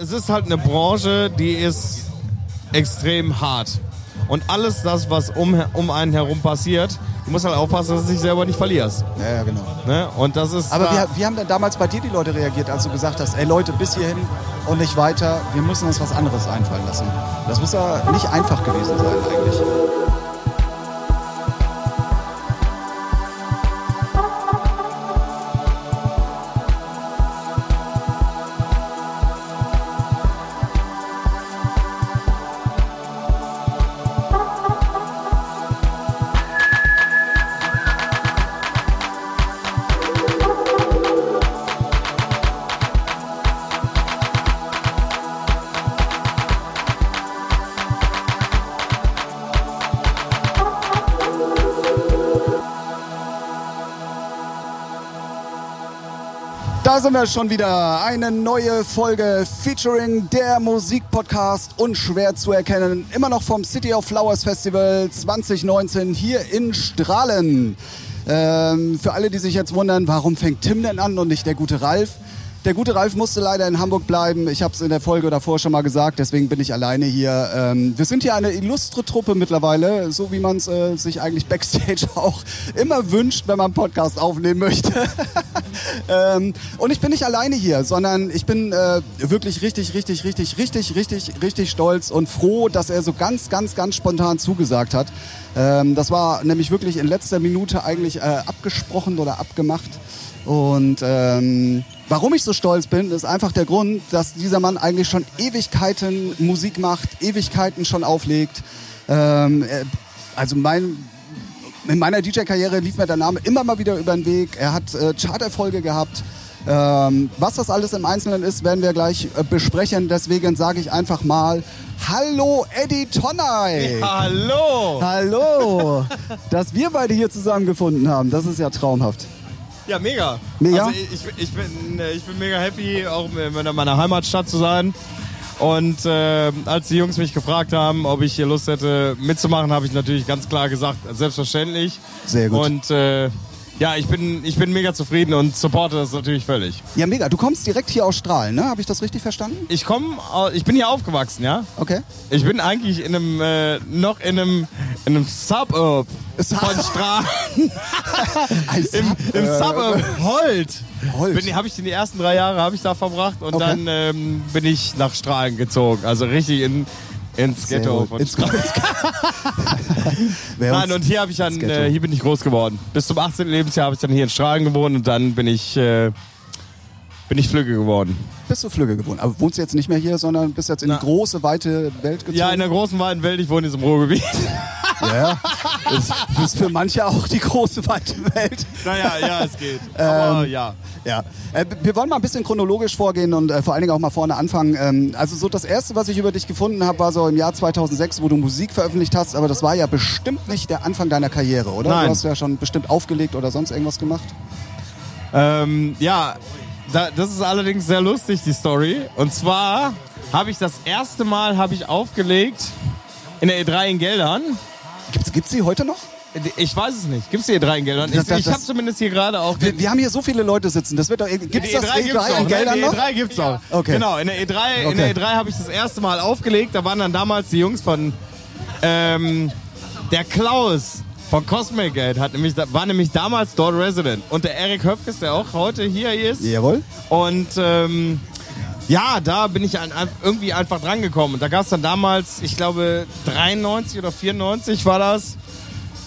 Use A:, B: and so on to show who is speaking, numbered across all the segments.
A: es ist halt eine Branche, die ist extrem hart. Und alles das, was um, um einen herum passiert, du musst halt aufpassen, dass du dich selber nicht verlierst.
B: Ja, ja, genau.
A: Ne? Und das ist.
B: Aber
A: da-
B: wie, wie haben denn damals bei dir die Leute reagiert, als du gesagt hast, ey Leute, bis hierhin und nicht weiter, wir müssen uns was anderes einfallen lassen? Das muss ja nicht einfach gewesen sein eigentlich. Sind wir schon wieder. Eine neue Folge featuring der Musikpodcast unschwer zu erkennen. Immer noch vom City of Flowers Festival 2019 hier in Strahlen. Ähm, für alle, die sich jetzt wundern, warum fängt Tim denn an und nicht der gute Ralf? Der gute Ralf musste leider in Hamburg bleiben. Ich habe es in der Folge davor schon mal gesagt, deswegen bin ich alleine hier. Ähm, wir sind hier eine illustre Truppe mittlerweile, so wie man es äh, sich eigentlich backstage auch immer wünscht, wenn man einen Podcast aufnehmen möchte. ähm, und ich bin nicht alleine hier, sondern ich bin äh, wirklich richtig, richtig, richtig, richtig, richtig, richtig stolz und froh, dass er so ganz, ganz, ganz spontan zugesagt hat. Ähm, das war nämlich wirklich in letzter Minute eigentlich äh, abgesprochen oder abgemacht. Und ähm, warum ich so stolz bin, ist einfach der Grund, dass dieser Mann eigentlich schon Ewigkeiten Musik macht, Ewigkeiten schon auflegt. Ähm, äh, also mein, in meiner DJ-Karriere lief mir der Name immer mal wieder über den Weg. Er hat äh, Charterfolge gehabt. Ähm, was das alles im Einzelnen ist, werden wir gleich äh, besprechen. Deswegen sage ich einfach mal Hallo Eddie Tonnay!
A: Hallo!
B: Hallo! Dass wir beide hier zusammengefunden haben, das ist ja traumhaft.
A: Ja, mega.
B: Mega?
A: Also ich, ich, bin, äh, ich bin mega happy, auch in meiner Heimatstadt zu sein. Und äh, als die Jungs mich gefragt haben, ob ich hier Lust hätte mitzumachen, habe ich natürlich ganz klar gesagt, selbstverständlich.
B: Sehr gut.
A: Und äh, ja, ich bin, ich bin mega zufrieden und supporte das natürlich völlig.
B: Ja, mega. Du kommst direkt hier aus Strahlen, ne? Habe ich das richtig verstanden?
A: Ich komme, ich bin hier aufgewachsen, ja.
B: Okay.
A: Ich bin eigentlich in einem, äh, noch in einem, in einem Suburb von Strahlen. Im, im
B: Sub-
A: Suburb Holt.
B: Holt.
A: Habe ich die ersten drei Jahre habe ich da verbracht und
B: Okay.
A: dann ähm, bin ich nach Strahlen gezogen. Also richtig in, ins Ghetto von
B: Ins
A: Nein, und hier habe ich dann, äh, hier bin ich groß geworden. Bis zum 18. Lebensjahr habe ich dann hier in Strahlen gewohnt und dann bin ich, äh, bin ich Flügge geworden.
B: bist du Flügge gewohnt. Aber wohnst du jetzt nicht mehr hier, sondern bist jetzt in die
A: Na.
B: große, weite Welt gezogen?
A: Ja, in der großen weiten Welt, ich wohne in diesem Ruhrgebiet.
B: ja. Das ist für manche auch die große, weite Welt.
A: naja, ja, es geht. Aber
B: Ähm,
A: ja.
B: Ja, äh, wir wollen mal ein bisschen chronologisch vorgehen und äh, vor allen Dingen auch mal vorne anfangen. Ähm, also so das erste, was ich über dich gefunden habe, war so im Jahr 2006, wo du Musik veröffentlicht hast. Aber das war ja bestimmt nicht der Anfang deiner Karriere, oder?
A: Nein.
B: Du hast ja schon bestimmt aufgelegt oder sonst irgendwas gemacht.
A: Ähm, ja, da, das ist allerdings sehr lustig, die Story. Und zwar habe ich das erste Mal habe ich aufgelegt in der E3 in Geldern.
B: Gibt's, gibt's die heute noch?
A: Ich weiß es nicht. Gibt es die E3 in Geldern?
B: Das-
A: Ich,
B: das-
A: ich habe zumindest hier gerade auch...
B: Wir, wir haben hier so viele Leute sitzen. Das wird doch. Gibt's
A: die
B: das
A: E3 gibt's
B: E3
A: auch,
B: in
A: ne?
B: Geldern
A: Die
B: noch?
A: E3 gibt's auch.
B: Okay.
A: Genau, in der E3, in
B: Okay.
A: der E3 habe ich das erste Mal aufgelegt. Da waren dann damals die Jungs von ähm, der Klaus von Cosmic Gate hat nämlich, war nämlich damals dort Resident. Und der Erik Höfkes, der auch heute hier ist.
B: Jawohl.
A: Und ähm, ja, da bin ich ein, ein, irgendwie einfach drangekommen. Und da gab es dann damals, ich glaube 93 oder 94 war das.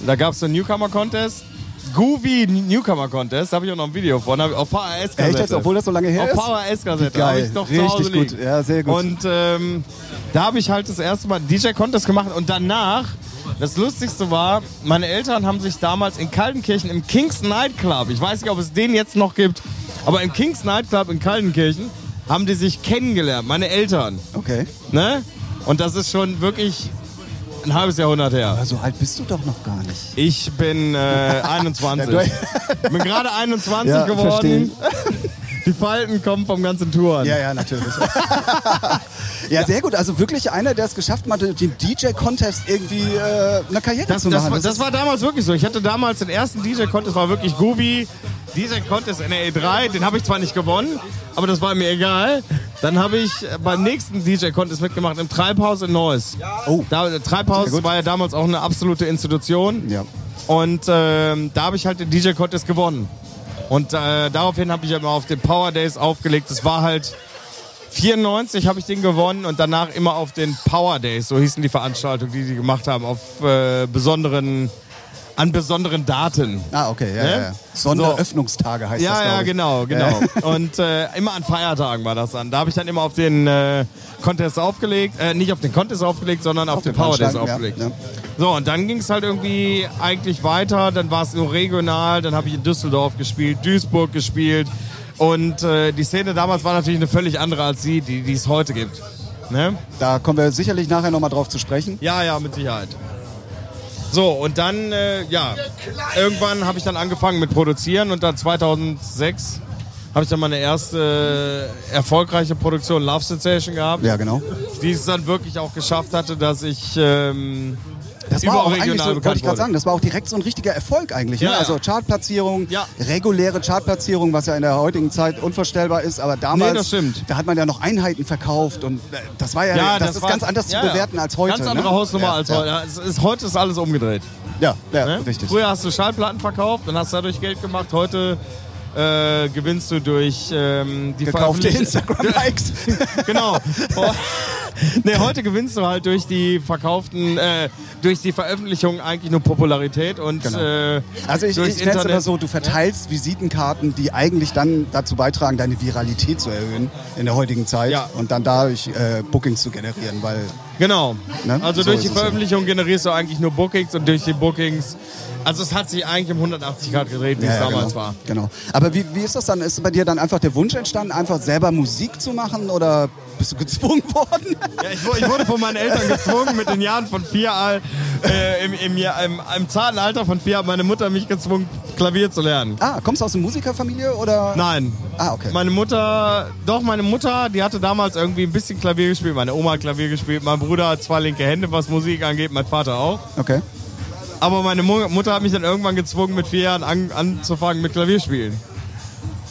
A: Da gab es so einen Newcomer-Contest. Groovy Newcomer Contest, da habe ich auch noch ein Video von, hab auf VHS-Kassette.
B: Echt jetzt, obwohl das so lange her ist?
A: Auf VHS-Kassette, habe ich noch zu
B: Richtig
A: Hause
B: gut.
A: liegen.
B: Ja, sehr gut.
A: Und ähm, da habe ich halt das erste Mal einen DJ-Contest gemacht und danach, das Lustigste war, meine Eltern haben sich damals in Kaltenkirchen im Kings Nightclub, ich weiß nicht, ob es den jetzt noch gibt, aber im Kings Nightclub in Kaltenkirchen haben die sich kennengelernt, meine Eltern.
B: Okay.
A: Ne? Und das ist schon wirklich ein halbes Jahrhundert her.
B: Aber so alt bist du doch noch gar nicht.
A: Ich bin äh, 21.
B: Ja,
A: bin gerade 21
B: Ja,
A: geworden. Die Falten kommen vom ganzen Touren.
B: Ja, ja, natürlich. ja, sehr gut. Also wirklich einer, der es geschafft hat, den DJ-Contest irgendwie äh, eine Karriere
A: Das,
B: zu
A: das,
B: machen.
A: war, das war damals wirklich so. Ich hatte damals den ersten DJ-Contest, war wirklich Groovy. DJ-Contest in der E3, den habe ich zwar nicht gewonnen, aber das war mir egal. Dann habe ich beim nächsten DJ-Contest mitgemacht im Treibhaus in Neuss.
B: Oh.
A: Da, Treibhaus
B: gut.
A: war ja damals auch eine absolute Institution.
B: Ja.
A: Und ähm, da habe ich halt den DJ-Contest gewonnen. Und äh, daraufhin habe ich immer auf den Power Days aufgelegt. Das war halt 94 habe ich den gewonnen und danach immer auf den Power Days, so hießen die Veranstaltungen, die die gemacht haben, auf äh, besonderen, an besonderen Daten.
B: Ah, okay, ja,
A: Ne?
B: ja, ja. Sonderöffnungstage heißt das,
A: Ja,
B: glaub
A: ja, genau, genau. Und äh, immer an Feiertagen war das dann. Da habe ich dann immer auf den äh, Contest aufgelegt, äh, nicht auf den Contest aufgelegt, sondern auf, den
B: den
A: Power Days
B: Veranstaltungen, ja,
A: aufgelegt.
B: ja.
A: So, und dann ging es halt irgendwie eigentlich weiter. Dann war es nur regional, dann habe ich in Düsseldorf gespielt, Duisburg gespielt. Und äh, die Szene damals war natürlich eine völlig andere als die, die die es heute gibt. Ne?
B: Da kommen wir sicherlich nachher nochmal drauf zu sprechen.
A: Ja, ja, mit Sicherheit. So, und dann, äh, ja, irgendwann habe ich dann angefangen mit Produzieren und dann 2006 habe ich dann meine erste äh, erfolgreiche Produktion Love Sensation gehabt,
B: Ja, genau.
A: die es dann wirklich auch geschafft hatte, dass ich ähm,
B: Das war auch eigentlich so, wollte ich gerade sagen, das war auch direkt so ein richtiger Erfolg eigentlich.
A: Ja,
B: ne?
A: ja.
B: Also Chartplatzierung,
A: Ja.
B: reguläre Chartplatzierung, was ja in der heutigen Zeit unvorstellbar ist, aber damals,
A: Nee, das stimmt.
B: da hat man ja noch Einheiten verkauft und äh, das war ja,
A: Ja,
B: das, ist
A: war-
B: ganz anders zu bewerten als heute.
A: Ganz andere
B: ne?
A: Hausnummer als heute. Ist, heute ist alles umgedreht.
B: Ja,
A: Ne?
B: richtig.
A: Früher hast du Schallplatten verkauft und hast dadurch Geld gemacht. Heute äh, gewinnst du durch ähm, die
B: Gekaufte Instagram-Likes.
A: genau. Nee, heute gewinnst du halt durch die verkauften, äh, durch die Veröffentlichung eigentlich nur Popularität und
B: Genau.
A: äh,
B: Also ich, ich nenne es immer so, du verteilst Visitenkarten, die eigentlich dann dazu beitragen, deine Viralität zu erhöhen in der heutigen Zeit
A: Ja.
B: und dann dadurch äh, Bookings zu generieren, weil
A: Genau.
B: Ne?
A: Also
B: So
A: durch die
B: es ja.
A: Veröffentlichung generierst du eigentlich nur Bookings und durch die Bookings. Also es hat sich eigentlich um 180 Grad gedreht, wie es damals
B: genau,
A: war.
B: Genau. Aber wie, wie ist das dann? Ist bei dir dann einfach der Wunsch entstanden, einfach selber Musik zu machen oder bist du gezwungen worden?
A: Ja, ich, ich wurde von meinen Eltern gezwungen, mit den Jahren von vier, Al- äh, im, im, im, im zarten Alter von vier hat meine Mutter mich gezwungen, Klavier zu lernen.
B: ah, kommst du aus einer Musikerfamilie oder?
A: Nein.
B: Ah, okay.
A: Meine Mutter, doch, meine Mutter, die hatte damals irgendwie ein bisschen Klavier gespielt. Meine Oma hat Klavier gespielt. Mein Bruder hat zwei linke Hände, was Musik angeht. Mein Vater auch.
B: Okay.
A: Aber meine Mu Mutter hat mich dann irgendwann gezwungen, mit vier Jahren an, anzufangen mit Klavierspielen.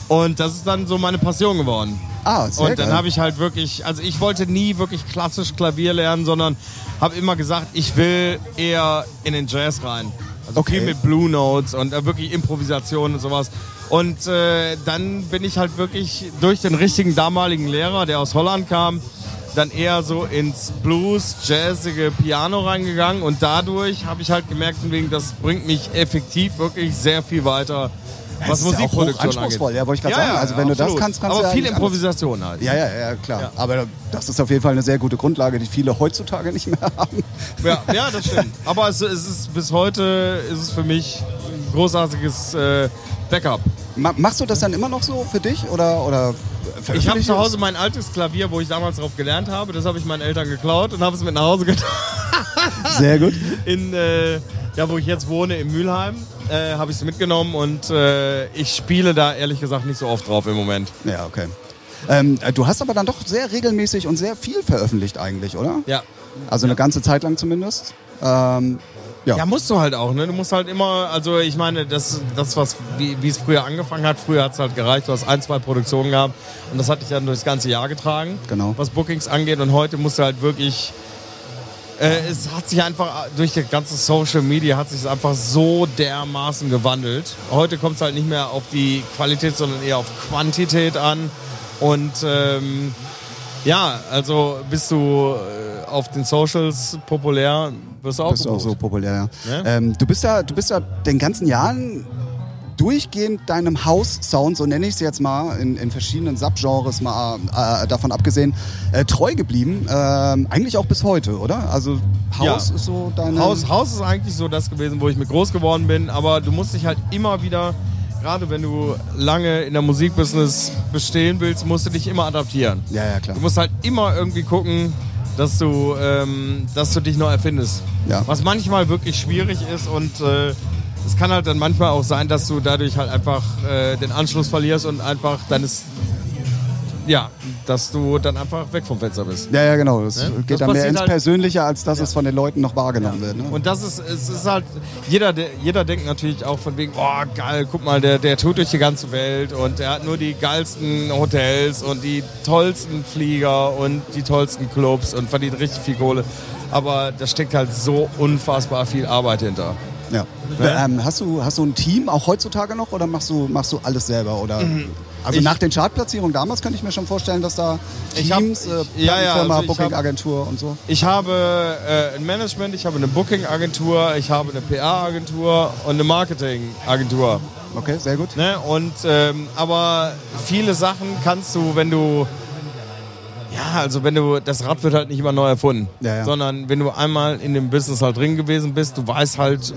A: Und das ist dann so meine Passion geworden.
B: Ah, sehr
A: Und dann habe ich halt wirklich, also ich wollte nie wirklich klassisch Klavier lernen, sondern habe immer gesagt, ich will eher in den Jazz rein. Also
B: Okay.
A: viel mit Blue Notes und äh, wirklich Improvisation und sowas. Und äh, dann bin ich halt wirklich durch den richtigen damaligen Lehrer, der aus Holland kam, dann eher so ins Blues, jazzige Piano reingegangen und dadurch habe ich halt gemerkt, das bringt mich effektiv wirklich sehr viel weiter, was
B: ja auch
A: Musikproduktion
B: hochanspruchsvoll,
A: angeht.
B: ja, wollte ich gerade sagen. Also wenn du das kannst, kannst
A: Aber
B: du ja
A: viel
B: eigentlich alles.
A: Improvisation halt.
B: Ja, ja, ja, klar.
A: Ja.
B: Aber das ist auf jeden Fall eine sehr gute Grundlage, die viele heutzutage nicht mehr haben.
A: Ja, ja, das stimmt. Aber es, es ist bis heute ist es für mich ein großartiges äh, Backup.
B: Ma machst du das dann immer noch so für dich oder oder
A: Ich habe zu Hause mein altes Klavier, wo ich damals drauf gelernt habe. Das habe ich meinen Eltern geklaut und habe es mit nach Hause getan.
B: Sehr gut.
A: In, äh, ja, wo ich jetzt wohne, in Mülheim, äh, habe ich es mitgenommen und äh, ich spiele da ehrlich gesagt nicht so oft drauf im Moment.
B: Ja, okay. Ähm, äh, du hast aber dann doch sehr regelmäßig und sehr viel veröffentlicht eigentlich, oder?
A: Ja.
B: Also eine ganze Zeit lang zumindest. Ähm, ja.
A: Ja, musst du halt auch, ne? Du musst halt immer, also ich meine, das, das was, wie, es früher angefangen hat, früher hat es halt gereicht, du hast ein, zwei Produktionen gehabt und das hat dich dann durchs ganze Jahr getragen,
B: Genau.
A: was Bookings angeht und heute musst du halt wirklich, äh, es hat sich einfach, durch die ganze Social Media hat sich es einfach so dermaßen gewandelt. Heute kommt es halt nicht mehr auf die Qualität, sondern eher auf Quantität an und ähm, ja, also bist du äh, auf den Socials populär, wirst du auch
B: bist auch so populär, ja.
A: Ja?
B: Ähm, du bist ja, du bist ja den ganzen Jahren durchgehend deinem House-Sound, so nenne ich es jetzt mal, in, in verschiedenen Subgenres mal äh, davon abgesehen, äh, treu geblieben. Ähm, eigentlich auch bis heute, oder? Also House
A: Ja.
B: ist so deine...
A: Haus, Haus ist eigentlich so das gewesen, wo ich mit groß geworden bin, aber du musst dich halt immer wieder, gerade wenn du lange in der Musikbusiness bestehen willst, musst du dich immer adaptieren.
B: Ja, ja, klar.
A: Du musst halt immer irgendwie gucken, dass du, ähm, dass du dich neu erfindest.
B: Ja.
A: Was manchmal wirklich schwierig ist und äh, es kann halt dann manchmal auch sein, dass du dadurch halt einfach äh, den Anschluss verlierst und einfach deines, ja, dass du dann einfach weg vom Fenster bist.
B: Ja, ja, genau. Es
A: Ne?
B: geht
A: Das
B: dann mehr ins
A: halt-
B: Persönliche, als dass es von den Leuten noch wahrgenommen wird. Ne?
A: Und das ist, es ist halt, jeder, der- jeder denkt natürlich auch von wegen, oh geil, guck mal, der, der tut durch die ganze Welt und der hat nur die geilsten Hotels und die tollsten Flieger und die tollsten Clubs und verdient richtig viel Kohle. Aber da steckt halt so unfassbar viel Arbeit hinter.
B: Ja. Ähm, hast, du, hast du ein Team auch heutzutage noch oder machst du, machst du alles selber? Oder? Also
A: Mhm. Ich-
B: nach den Chartplatzierungen damals könnte ich mir schon vorstellen, dass da
A: Ich hab-
B: Teams, äh,
A: ja, ja, also
B: Booking-Agentur und so.
A: Ich habe äh, ein Management, ich habe eine Booking-Agentur, ich habe eine PR-Agentur und eine Marketing-Agentur.
B: Okay, sehr gut.
A: Ne? Und, ähm, aber viele Sachen kannst du, wenn du, ja, also wenn du, das Rad wird halt nicht immer neu erfunden,
B: Ja, ja.
A: sondern wenn du einmal in dem Business halt drin gewesen bist, du weißt halt,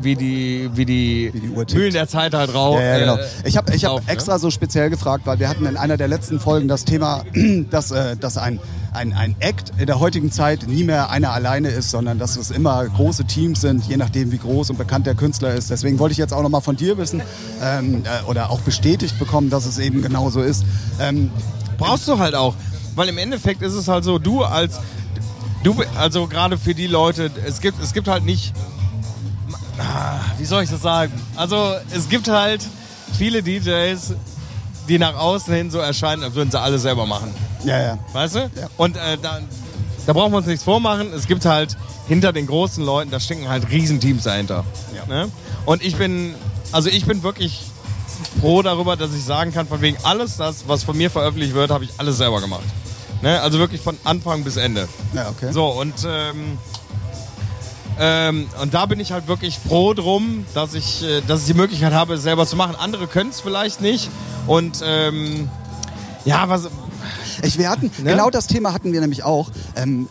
A: wie die, wie die,
B: Wie die Uhr.
A: Mühlen der Zeit halt rau.
B: Ja, ja, genau.
A: äh,
B: Ich habe ich hab
A: ne?
B: extra so speziell gefragt, weil wir hatten in einer der letzten Folgen das Thema, dass, äh, dass ein, ein, ein Act in der heutigen Zeit nie mehr einer alleine ist, sondern dass es immer große Teams sind, je nachdem wie groß und bekannt der Künstler ist. Deswegen wollte ich jetzt auch nochmal von dir wissen ähm, äh, oder auch bestätigt bekommen, dass es eben genau so ist. Ähm,
A: Brauchst du halt auch. Weil im Endeffekt ist es halt so, du als, du, also gerade für die Leute, es gibt, es gibt halt nicht, Ah, wie soll ich das sagen? Also es gibt halt viele DJs, die nach außen hin so erscheinen, als würden sie alles selber machen.
B: ja, ja.
A: Weißt du? Und äh, da, da brauchen wir uns nichts vormachen. Es gibt halt hinter den großen Leuten, da stecken halt Riesenteams dahinter.
B: Ja.
A: Ne? Und ich bin, also ich bin wirklich froh darüber, dass ich sagen kann, von wegen alles das, was von mir veröffentlicht wird, habe ich alles selber gemacht. Ne? Also wirklich von Anfang bis Ende.
B: Ja, okay.
A: So, und, ähm, ähm, und da bin ich halt wirklich froh drum, dass ich, äh, dass ich die Möglichkeit habe, es selber zu machen. Andere können es vielleicht nicht. Und ähm, ja, was,
B: Ich, wir hatten,
A: Ne?
B: genau das Thema hatten wir nämlich auch. Ähm,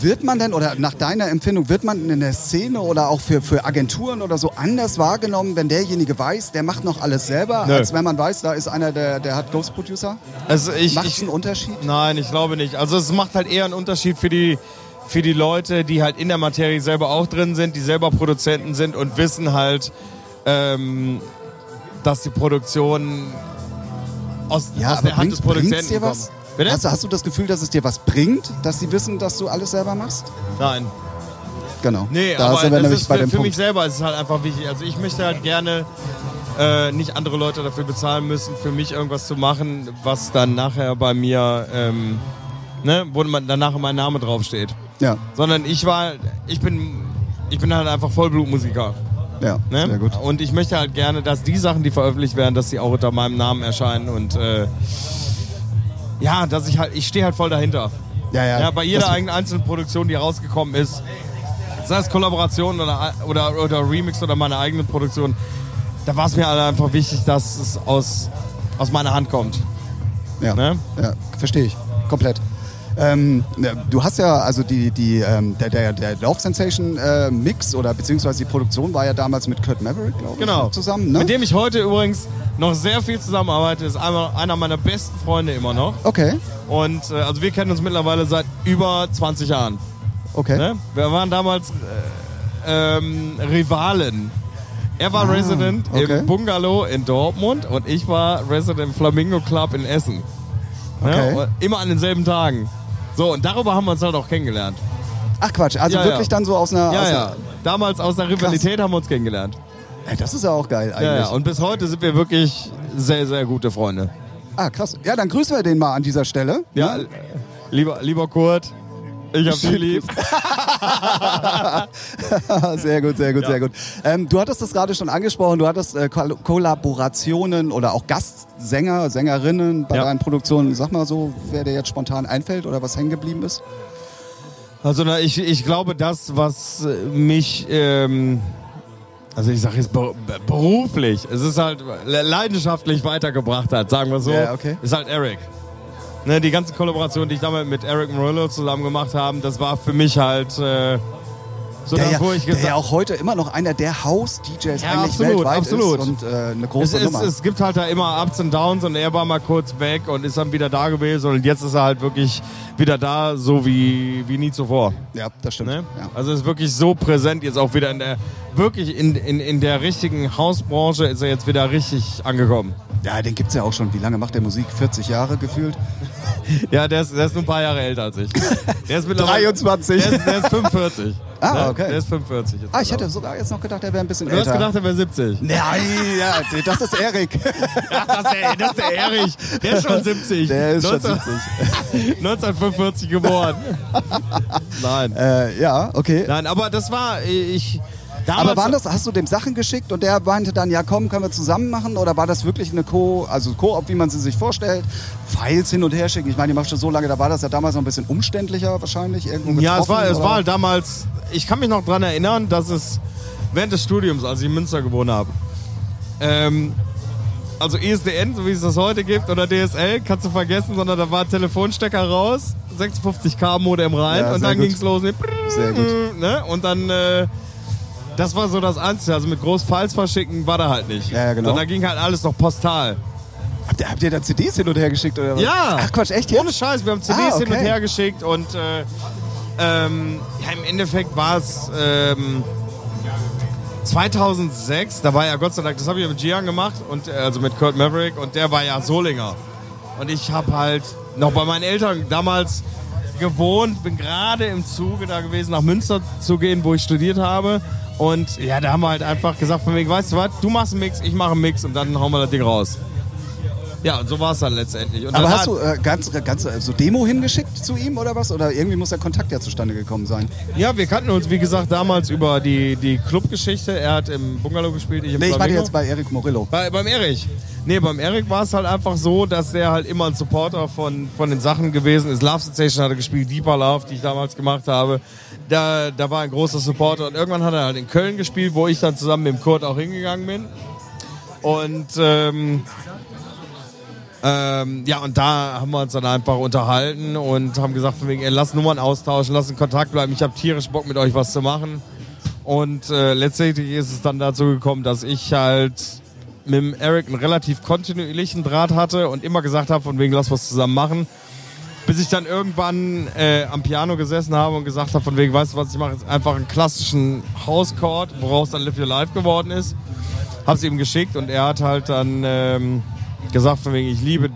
B: wird man denn, oder nach deiner Empfindung, wird man in der Szene oder auch für, für Agenturen oder so anders wahrgenommen, wenn derjenige weiß, der macht noch alles selber,
A: Nö.
B: als wenn man weiß, da ist einer, der, der hat Ghost Producer?
A: also ich,
B: Macht es einen Unterschied?
A: Nein, ich glaube nicht. Also es macht halt eher einen Unterschied für die, für die Leute, die halt in der Materie selber auch drin sind, die selber Produzenten sind und wissen halt, ähm, dass die Produktion aus,
B: Ja,
A: aus der Hand
B: bringt,
A: des Produzenten kommt. Bitte?
B: Hast, du- hast du das Gefühl, dass es dir was bringt, dass sie wissen, dass du alles selber machst?
A: Nein.
B: Genau.
A: Nee,
B: da
A: aber
B: sind wir
A: das
B: nämlich
A: ist
B: bei
A: für,
B: dem
A: für mich
B: Punkt.
A: selber ist es halt einfach wichtig. Also ich möchte halt gerne äh, nicht andere Leute dafür bezahlen müssen, für mich irgendwas zu machen, was dann nachher bei mir, ähm, ne, wo man danach mein Name draufsteht.
B: Ja,
A: sondern ich war, ich bin, ich bin halt einfach Vollblutmusiker.
B: ja,
A: Ne?
B: sehr gut.
A: Und ich möchte halt gerne, dass die Sachen, die veröffentlicht werden, dass sie auch unter meinem Namen erscheinen und äh, ja, dass ich halt, ich stehe halt voll dahinter.
B: Ja, ja.
A: Ja, bei jeder eigenen einzelnen Produktion, die rausgekommen ist, sei es Kollaboration oder, oder, oder Remix oder meine eigene Produktion, da war es mir halt einfach wichtig, dass es aus, aus meiner Hand kommt.
B: Ja,
A: Ne?
B: ja verstehe ich. Komplett. Ähm, ne, du hast ja, also die, die, ähm, der, der, der Love Sensation äh, Mix oder beziehungsweise die Produktion war ja damals mit Kurt Maverick, glaube ich,
A: Genau.
B: zusammen. Ne?
A: Mit dem ich heute übrigens noch sehr viel zusammenarbeite, ist einmal einer meiner besten Freunde immer noch.
B: Okay,
A: Und äh, also wir kennen uns mittlerweile seit über 20 Jahren.
B: okay.
A: Ne? Wir waren damals äh, ähm, Rivalen. Er war Resident
B: Ah, okay.
A: im Bungalow in Dortmund und ich war Resident im Flamingo Club in Essen.
B: Okay.
A: Ne? Immer an denselben Tagen. So, und darüber haben wir uns halt auch kennengelernt.
B: Ach Quatsch, also
A: Ja,
B: wirklich
A: ja.
B: dann so aus einer...
A: Ja,
B: aus
A: ja. Damals aus der Rivalität haben wir uns kennengelernt.
B: Einer, Ey, das ist ja auch geil eigentlich.
A: Ja, ja. Und bis heute sind wir wirklich sehr, sehr gute Freunde.
B: ah, krass. Ja, dann grüßen wir den mal an dieser Stelle.
A: Ja, lieber, lieber Kurt, ich hab dich lieb.
B: sehr gut, sehr gut,
A: Ja.
B: sehr gut. Ähm, du hattest das gerade schon angesprochen, du hattest äh, Koll- Kollaborationen oder auch Gastsänger, Sängerinnen bei
A: Ja.
B: deinen Produktionen. Sag mal so, wer dir jetzt spontan einfällt oder was hängen geblieben ist.
A: Also na, ich, ich glaube, das, was äh, mich, ähm, also ich sage jetzt be be- beruflich, es ist halt le- leidenschaftlich weitergebracht hat, sagen wir so,
B: Ja, okay.
A: ist halt Eric. Ne, die ganze Kollaboration, die ich damals mit Eric Murillo zusammen gemacht habe, das war für mich halt äh, so
B: Der
A: das,
B: ja,
A: wo ich
B: der
A: gesagt
B: ja auch heute immer noch einer der House-DJs
A: Ja,
B: eigentlich
A: absolut,
B: weltweit
A: absolut.
B: ist und äh, eine
A: es,
B: große
A: es,
B: Nummer.
A: es gibt halt da immer Ups und Downs und er war mal kurz weg und ist dann wieder da gewesen und jetzt ist er halt wirklich wieder da, so wie, wie nie zuvor.
B: ja, das stimmt.
A: Ne?
B: Ja.
A: Also ist wirklich so präsent jetzt auch wieder in der wirklich in, in, in der richtigen Hausbranche ist er jetzt wieder richtig angekommen.
B: Ja, den gibt's ja auch schon. Wie lange macht der Musik? 40 Jahre gefühlt?
A: Ja, der ist, der ist nur ein paar Jahre älter als ich. Der ist mittlerweile-
B: 23.
A: Der ist, der ist 45.
B: Ah,
A: Ne?
B: okay.
A: Der ist 45. Jetzt
B: Ah, ich hätte sogar jetzt noch gedacht, er wäre ein bisschen
A: Du hast
B: älter.
A: gedacht, er wäre 70.
B: Nein, ja, das ist Erik.
A: Ach, das ist der, das ist der Erich. Der ist schon 70.
B: Der ist schon
A: 19 1945 geboren. Nein.
B: äh, ja, okay.
A: Nein, aber das war, ich. Damals,
B: Aber waren das, hast du dem Sachen geschickt und der meinte dann, ja komm, können wir zusammen machen? Oder war das wirklich eine Co, also Koop, wie man sie sich vorstellt? Files hin und her schicken. Ich meine, die machst du so lange, da war das ja damals noch ein bisschen umständlicher wahrscheinlich. Irgendwo
A: Ja, es war, es
B: oder?
A: war damals, ich kann mich noch dran erinnern, dass es während des Studiums, als ich in Münster gewohnt habe, ähm, also ISDN, so wie es das heute gibt, oder DSL, kannst du vergessen, sondern da war Telefonstecker raus, 56k Modem rein
B: Ja,
A: und dann
B: gut.
A: ging's los. Mit
B: Sehr gut.
A: Ne? Und dann, äh, das war so das Einzige, also mit groß Files verschicken war da halt nicht.
B: Ja, ja, genau.
A: Sondern da ging halt alles noch postal.
B: Habt ihr, habt ihr da CDs hin und her geschickt oder was?
A: Ja.
B: Ach Quatsch, echt jetzt?
A: Ohne Scheiß, wir haben CDs
B: Ah,
A: hin und
B: okay.
A: her geschickt und äh, ähm, ja, im Endeffekt war es ähm, 2006, da war ja Gott sei Dank, das habe ich mit Gian gemacht und äh, also mit Kurt Maverick und der war ja Solinger. Und ich habe halt noch bei meinen Eltern damals gewohnt, bin gerade im Zuge da gewesen, nach Münster zu gehen, wo ich studiert habe. Und ja, da haben wir halt einfach gesagt, von wegen, weißt du was, du machst einen Mix, ich mache einen Mix und dann hauen wir das Ding raus. Ja, und so war es dann letztendlich. Und
B: Aber
A: dann
B: hast du äh, ganz, ganz äh, so Demo hingeschickt zu ihm oder was? Oder irgendwie muss der Kontakt ja zustande gekommen sein?
A: Ja, wir kannten uns, wie gesagt, damals über die, die Clubgeschichte. Er hat im Bungalow gespielt, ich im
B: Nee, ich
A: Flamingo.
B: jetzt bei Erik Morillo.
A: Bei, beim Erich. Nee, beim Erik war es halt einfach so, dass der halt immer ein Supporter von, von den Sachen gewesen ist. Love Sensation hat er gespielt, Deeper Love, die ich damals gemacht habe. Da, da war ein großer Supporter und irgendwann hat er halt in Köln gespielt, wo ich dann zusammen mit dem Kurt auch hingegangen bin. Und ähm, ähm, ja, und da haben wir uns dann einfach unterhalten und haben gesagt, von wegen, ey, lass Nummern austauschen, lass in Kontakt bleiben. Ich habe tierisch Bock, mit euch was zu machen. Und äh, letztendlich ist es dann dazu gekommen, dass ich halt mit Eric einen relativ kontinuierlichen Draht hatte und immer gesagt habe, von wegen, lass was zusammen machen. Bis ich dann irgendwann äh, am Piano gesessen habe und gesagt habe, von wegen, weißt du was, ich mache jetzt einfach einen klassischen House-Chord, woraus dann Live Your Life geworden ist. Hab's ihm geschickt und er hat halt dann ähm, gesagt, von wegen, ich liebe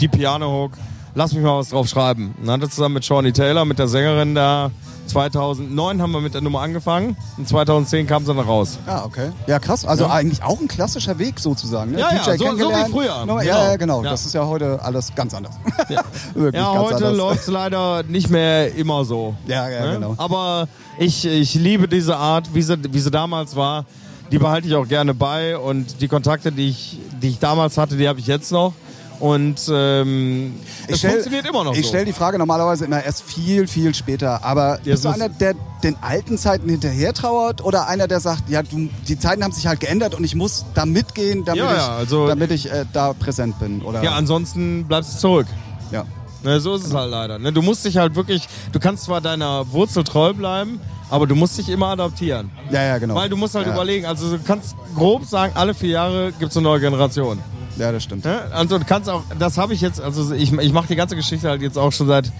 A: die Piano-Hook, lass mich mal was drauf schreiben. Und dann hat er zusammen mit Shawnee Taylor, mit der Sängerin da, 2009 haben wir mit der Nummer angefangen und 2010 kam sie dann raus.
B: Ah, okay. Ja, krass. Also
A: Ja.
B: eigentlich auch ein klassischer Weg sozusagen. Ne?
A: Ja, ja, so- so wie früher.
B: No, Ja,
A: Genau.
B: ja, genau.
A: Ja.
B: Das ist ja heute alles ganz anders.
A: Ja,
B: ganz
A: heute
B: anders.
A: läuft's leider nicht mehr immer so.
B: Ja, ja,
A: Ne?
B: genau.
A: Aber ich, ich liebe diese Art, wie sie, wie sie damals war. Die behalte ich auch gerne bei und die Kontakte, die ich, die ich damals hatte, die habe ich jetzt noch. Und ähm, es
B: stell-
A: funktioniert immer noch
B: Ich
A: so.
B: stelle die Frage normalerweise immer erst viel, viel später. Aber bist du einer, der den alten Zeiten hinterher trauert oder einer, der sagt, ja, du, die Zeiten haben sich halt geändert und ich muss da mitgehen, damit
A: Ja,
B: ich,
A: ja, also-
B: damit ich äh, da präsent bin? Oder?
A: ja, ansonsten bleibst du zurück.
B: ja.
A: Ne, so ist es halt leider. Ne? Du musst dich halt wirklich, du kannst zwar deiner Wurzel treu bleiben, aber du musst dich immer adaptieren.
B: Ja, ja, genau.
A: Weil du musst halt
B: ja.
A: überlegen, also du kannst grob sagen, alle vier Jahre gibt es eine neue Generation.
B: Ja, das stimmt.
A: Ne? Also du kannst auch, das habe ich jetzt, also ich, ich mache die ganze Geschichte halt jetzt auch schon seit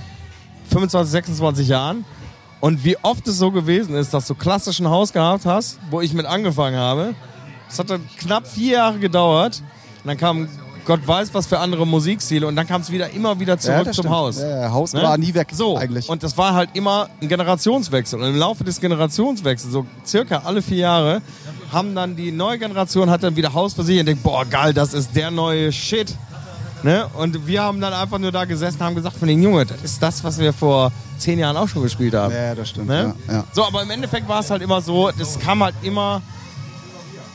A: 25, 26 Jahren. Und wie oft es so gewesen ist, dass du klassisch ein Haus gehabt hast, wo ich mit angefangen habe. Das hat dann knapp vier Jahre gedauert. Und dann kam Gott weiß was für andere Musikstile und dann kam es wieder immer wieder
B: ja,
A: zurück
B: das
A: zum
B: stimmt.
A: Haus.
B: Ja, ja, Haus
A: Ne?
B: war nie weg
A: So,
B: eigentlich.
A: und das war halt immer ein Generationswechsel. Und im Laufe des Generationswechsels, so circa alle vier Jahre, haben dann die neue Generation hat dann wieder Haus für sich und denkt, boah, geil, das ist der neue Shit. Ne? Und wir haben dann einfach nur da gesessen und haben gesagt von den Junge, das ist das, was wir vor zehn Jahren auch schon gespielt haben.
B: ja, das stimmt.
A: Ne?
B: Ja, ja.
A: So, aber im Endeffekt war es halt immer so, das kam halt immer,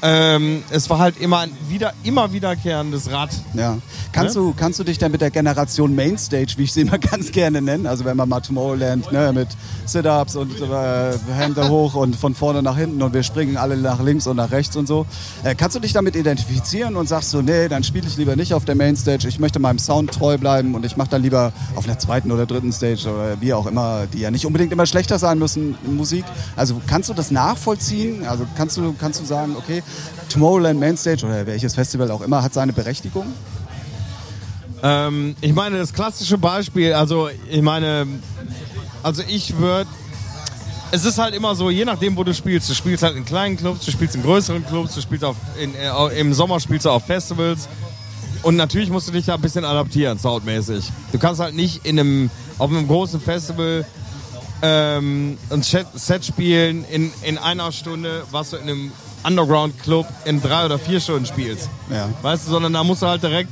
A: ähm, es war halt immer ein wieder, immer wiederkehrendes Rad.
B: Ja. Kannst,
A: Ne?
B: du, kannst du dich denn mit der Generation Mainstage, wie ich sie immer ganz gerne nenne, also wenn man mal Tomorrowland ne, mit Sit-Ups und äh, Hände hoch und von vorne nach hinten und wir springen alle nach links und nach rechts und so, äh, kannst du dich damit identifizieren und sagst so, nee, dann spiele ich lieber nicht auf der Mainstage, ich möchte meinem Sound treu bleiben und ich mache dann lieber auf einer zweiten oder dritten Stage oder wie auch immer, die ja nicht unbedingt immer schlechter sein müssen in Musik. Also kannst du das nachvollziehen? Also kannst du, kannst du sagen, okay, Tomorrowland Mainstage oder welches Festival auch immer hat seine Berechtigung?
A: Ähm, ich meine, das klassische Beispiel, also ich meine, also ich würde, es ist halt immer so, je nachdem, wo du spielst. Du spielst halt in kleinen Clubs, du spielst in größeren Clubs, du spielst auf, in, äh, im Sommer spielst du auf Festivals. Und natürlich musst du dich da ein bisschen adaptieren, soundmäßig. Du kannst halt nicht in einem, auf einem großen Festival ähm, ein Set spielen in, in einer Stunde, was du in einem Underground-Club in drei oder vier Stunden spielst.
B: Ja.
A: Weißt du, sondern da musst du halt direkt,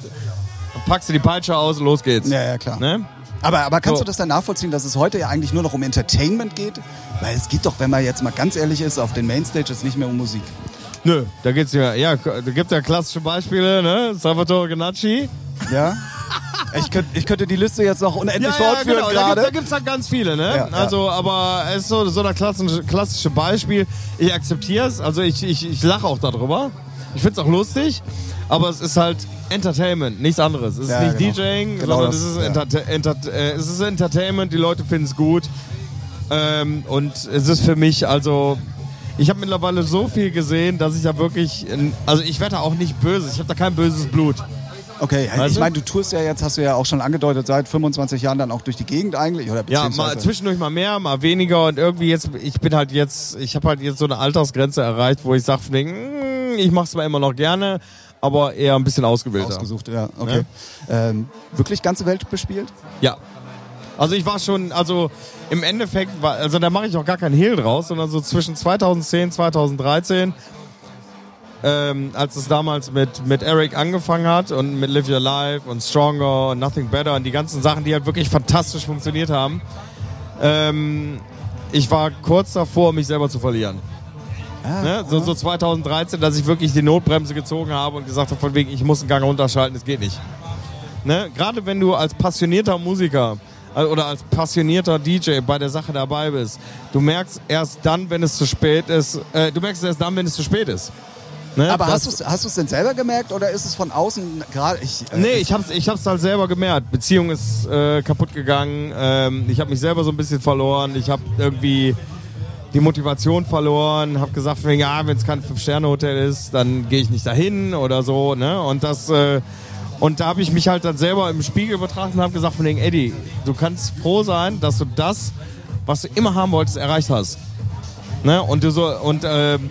A: packst du die Peitsche aus und los geht's.
B: Ja, ja, klar.
A: Ne?
B: Aber, aber kannst
A: So.
B: du das dann nachvollziehen, dass es heute ja eigentlich nur noch um Entertainment geht? Weil es geht doch, wenn man jetzt mal ganz ehrlich ist, auf den Mainstages nicht mehr um Musik.
A: Nö, da geht's ja. Ja, da gibt ja klassische Beispiele, ne? Salvatore Ganacci.
B: Ja? Ich, könnt, ich könnte die Liste jetzt noch unendlich fortführen
A: genau. Da,
B: gerade.
A: gibt, da gibt's halt ganz viele, ne?
B: Ja, ja.
A: Also, aber es ist so, so ein klassische, klassische Beispiel. Ich akzeptiere es, also ich, ich, ich lache auch darüber. Ich find's auch lustig, aber es ist halt Entertainment, nichts anderes. Es ist
B: Ja,
A: nicht
B: genau.
A: DJing,
B: Genau
A: sondern
B: das,
A: es, ist
B: ja.
A: Enter Enter äh, es ist Entertainment, die Leute finden's gut. Ähm, und es ist für mich, also, ich habe mittlerweile so viel gesehen, dass ich da wirklich, also ich werde da auch nicht böse, ich habe da kein böses Blut.
B: Okay,
A: Weißt
B: ich
A: du?
B: meine, du tourst ja jetzt, hast du ja auch schon angedeutet, seit 25 Jahren dann auch durch die Gegend eigentlich. Oder
A: Ja, mal zwischendurch mal mehr, mal weniger und irgendwie jetzt, ich bin halt jetzt, ich habe halt jetzt so eine Altersgrenze erreicht, wo ich sage, ich mache es zwar immer noch gerne, aber eher ein bisschen ausgewählter.
B: Ausgesucht, ja, okay. Ähm, wirklich ganze Welt bespielt?
A: Ja. Also ich war schon, also im Endeffekt, war, also da mache ich auch gar keinen Hehl draus, sondern so zwischen 2010, 2013, ähm, als es damals mit, mit Eric angefangen hat und mit Live Your Life und Stronger und Nothing Better und die ganzen Sachen, die halt wirklich fantastisch funktioniert haben. Ähm, ich war kurz davor, mich selber zu verlieren.
B: Ah,
A: Ne? So, so 2013, dass ich wirklich die Notbremse gezogen habe und gesagt habe, von wegen, ich muss einen Gang runterschalten, es geht nicht. Ne? Gerade wenn du als passionierter Musiker äh, oder als passionierter DJ bei der Sache dabei bist, du merkst erst dann, wenn es zu spät ist, äh, du merkst erst dann, wenn es zu spät ist. Ne?
B: Aber
A: Das-
B: hast du es denn selber gemerkt oder ist es von außen gerade? Ich, äh,
A: Nee, ich hab's, ich hab's halt selber gemerkt. Beziehung ist äh, kaputt gegangen. Ähm, ich habe mich selber so ein bisschen verloren. Ich habe irgendwie die Motivation verloren. Habe gesagt, wenn ja, wenn es kein Fünf-Sterne-Hotel ist, dann gehe ich nicht dahin oder so. Ne? Und das äh, und da habe ich mich halt dann selber im Spiegel betrachtet und habe gesagt, von wegen, Eddie, du kannst froh sein, dass du das, was du immer haben wolltest, erreicht hast. Ne? Und du so und ähm,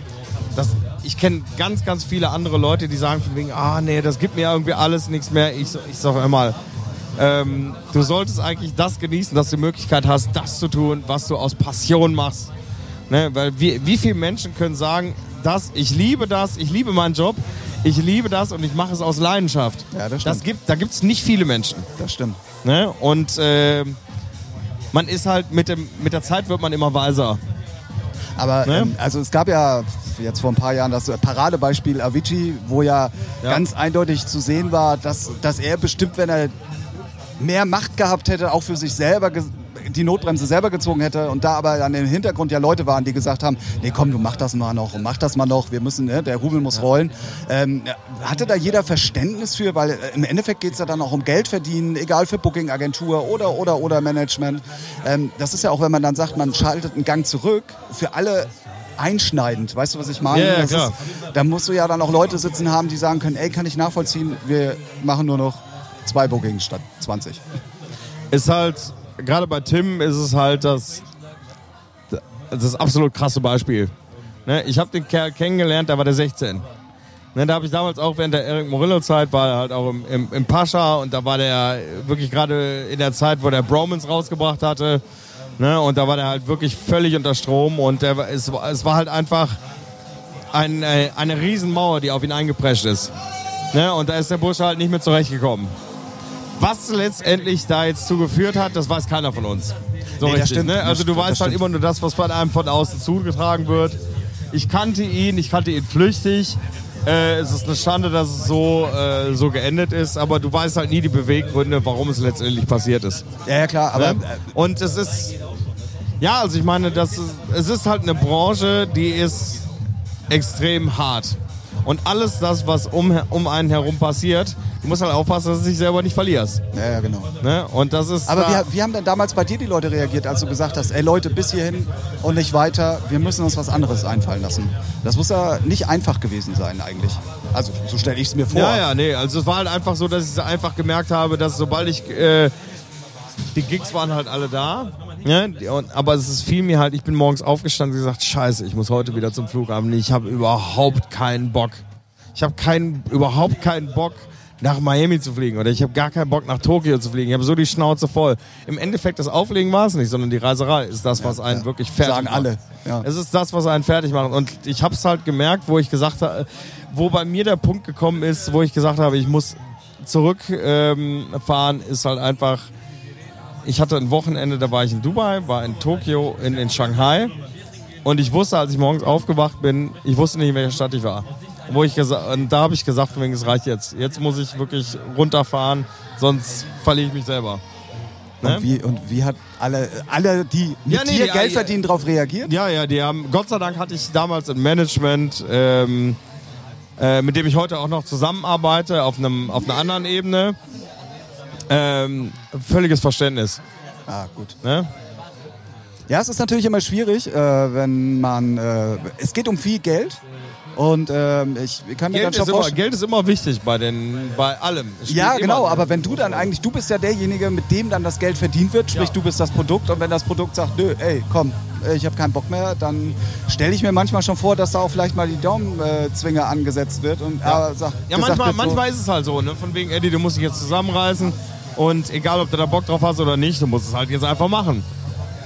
A: das, ich kenne ganz, ganz viele andere Leute, die sagen von wegen, ah nee, das gibt mir irgendwie alles nichts mehr. Ich, ich sag einmal, ähm, du solltest eigentlich das genießen, dass du die Möglichkeit hast, das zu tun, was du aus Passion machst. Ne? Weil wie, wie viele Menschen können sagen, das, ich liebe das, ich liebe meinen Job, ich liebe das und ich mache es aus Leidenschaft.
B: Ja, das stimmt.
A: das gibt, da gibt es nicht viele Menschen.
B: Das stimmt.
A: Ne? Und ähm, man ist halt mit, dem, mit der Zeit wird man immer weiser.
B: Aber
A: Ne?
B: ähm, also es gab ja jetzt vor ein paar Jahren das Paradebeispiel Avicii, wo ja,
A: Ja.
B: ganz eindeutig zu sehen war, dass, dass er bestimmt, wenn er mehr Macht gehabt hätte, auch für sich selber die Notbremse selber gezogen hätte und da aber dann im Hintergrund ja Leute waren, die gesagt haben, nee komm, du mach das mal noch und mach das mal noch, wir müssen, ne, der Rubel muss rollen. Ähm, hatte da jeder Verständnis für, weil äh, im Endeffekt geht es ja dann auch um Geld verdienen, egal für Booking-Agentur oder oder oder Management. Ähm, das ist ja auch, wenn man dann sagt, man schaltet einen Gang zurück, für alle einschneidend, weißt du, was ich meine?
A: Ja, ja, klar.
B: Ist, da musst du ja dann auch Leute sitzen haben, die sagen können, ey, kann ich nachvollziehen, wir machen nur noch zwei Bookings statt 20.
A: ist halt, gerade bei Tim ist es halt das, das absolut krasse Beispiel. Ne, ich habe den Kerl kennengelernt, da war der 16. Ne, da habe ich damals auch während der Eric Morillo-Zeit, war er halt auch im, im, im Pascha und da war der wirklich gerade in der Zeit, wo der Bromans rausgebracht hatte. Ne, und da war der halt wirklich völlig unter Strom und der, es, war- es war halt einfach ein, äh, eine Riesenmauer, die auf ihn eingeprescht ist. Ne, und da ist der Bursche halt nicht mehr zurechtgekommen. Was letztendlich da jetzt zugeführt hat, das weiß keiner von uns. So
B: Nee,
A: richtig,
B: stimmt.
A: ne? Also du weißt halt immer nur das, was von einem von außen zugetragen wird. Ich kannte ihn, ich kannte ihn flüchtig. Äh, es ist eine Schande, dass es so, äh, so geendet ist, aber du weißt halt nie die Beweggründe, warum es letztendlich passiert ist.
B: Ja, ja klar, aber
A: Ne? Und es ist, ja, also ich meine, das ist, es ist halt eine Branche, die ist extrem hart. Und alles das, was um, um einen herum passiert, du musst halt aufpassen, dass du dich selber nicht verlierst.
B: ja, ja, genau.
A: Ne? Und das ist.
B: Aber
A: da,
B: wie, wie haben denn damals bei dir die Leute reagiert, als du gesagt hast, ey Leute, bis hierhin und nicht weiter, wir müssen uns was anderes einfallen lassen? Das muss ja nicht einfach gewesen sein eigentlich. Also so stelle ich es mir vor.
A: Ja, ja, nee. Also es war halt einfach so, dass ich einfach gemerkt habe, dass sobald ich äh, die Gigs waren halt alle da. Und, aber es ist viel mir halt, ich bin morgens aufgestanden und gesagt, scheiße, ich muss heute wieder zum Flughafen. Ich habe überhaupt keinen Bock. Ich habe keinen, überhaupt keinen Bock, nach Miami zu fliegen. Oder ich habe gar keinen Bock, nach Tokio zu fliegen. Ich habe so die Schnauze voll. Im Endeffekt, das Auflegen war es nicht, sondern die Reiserei ist das, was einen
B: ja.
A: wirklich fertig
B: Sagen
A: macht.
B: alle, ja.
A: Es ist das, was einen fertig macht. Und ich habe es halt gemerkt, wo ich gesagt habe, wo bei mir der Punkt gekommen ist, wo ich gesagt habe, ich muss zurückfahren, ähm, ist halt einfach, ich hatte ein Wochenende, da war ich in Dubai, war in Tokio, in, in Shanghai. Und ich wusste, als ich morgens aufgewacht bin, ich wusste nicht, in welcher Stadt ich war. Wo ich und da habe ich gesagt, wegen, es reicht jetzt. Jetzt muss ich wirklich runterfahren, sonst verliere ich mich selber. Ne?
B: Und, wie, und wie hat alle, alle die mit
A: Ja, nee,
B: dir
A: die-
B: Geld verdienen, darauf reagiert?
A: Ja, ja, die haben, Gott sei Dank hatte ich damals ein Management, ähm, äh, mit dem ich heute auch noch zusammenarbeite, auf, einem, auf einer anderen Ebene. Ähm, völliges Verständnis.
B: Ah, gut.
A: Ne?
B: Ja, es ist natürlich immer schwierig, äh, wenn man. Äh, es geht um viel Geld. Und ähm, ich kann mir
A: Geld,
B: schon
A: ist immer. Geld ist immer wichtig bei, den, bei allem.
B: Ja, genau, aber wenn du dann eigentlich, du bist ja derjenige, mit dem dann das Geld verdient wird, sprich
A: Ja.
B: du bist das Produkt und wenn das Produkt sagt, nö, ey, komm, äh, ich habe keinen Bock mehr, dann stelle ich mir manchmal schon vor, dass da auch vielleicht mal die Daumenzwinge angesetzt wird und
A: Ja.
B: äh, sagt,
A: Ja, manchmal,
B: so,
A: manchmal ist es halt so, ne? Von wegen, Eddie, du musst dich jetzt zusammenreißen und egal, ob du da Bock drauf hast oder nicht, du musst es halt jetzt einfach machen.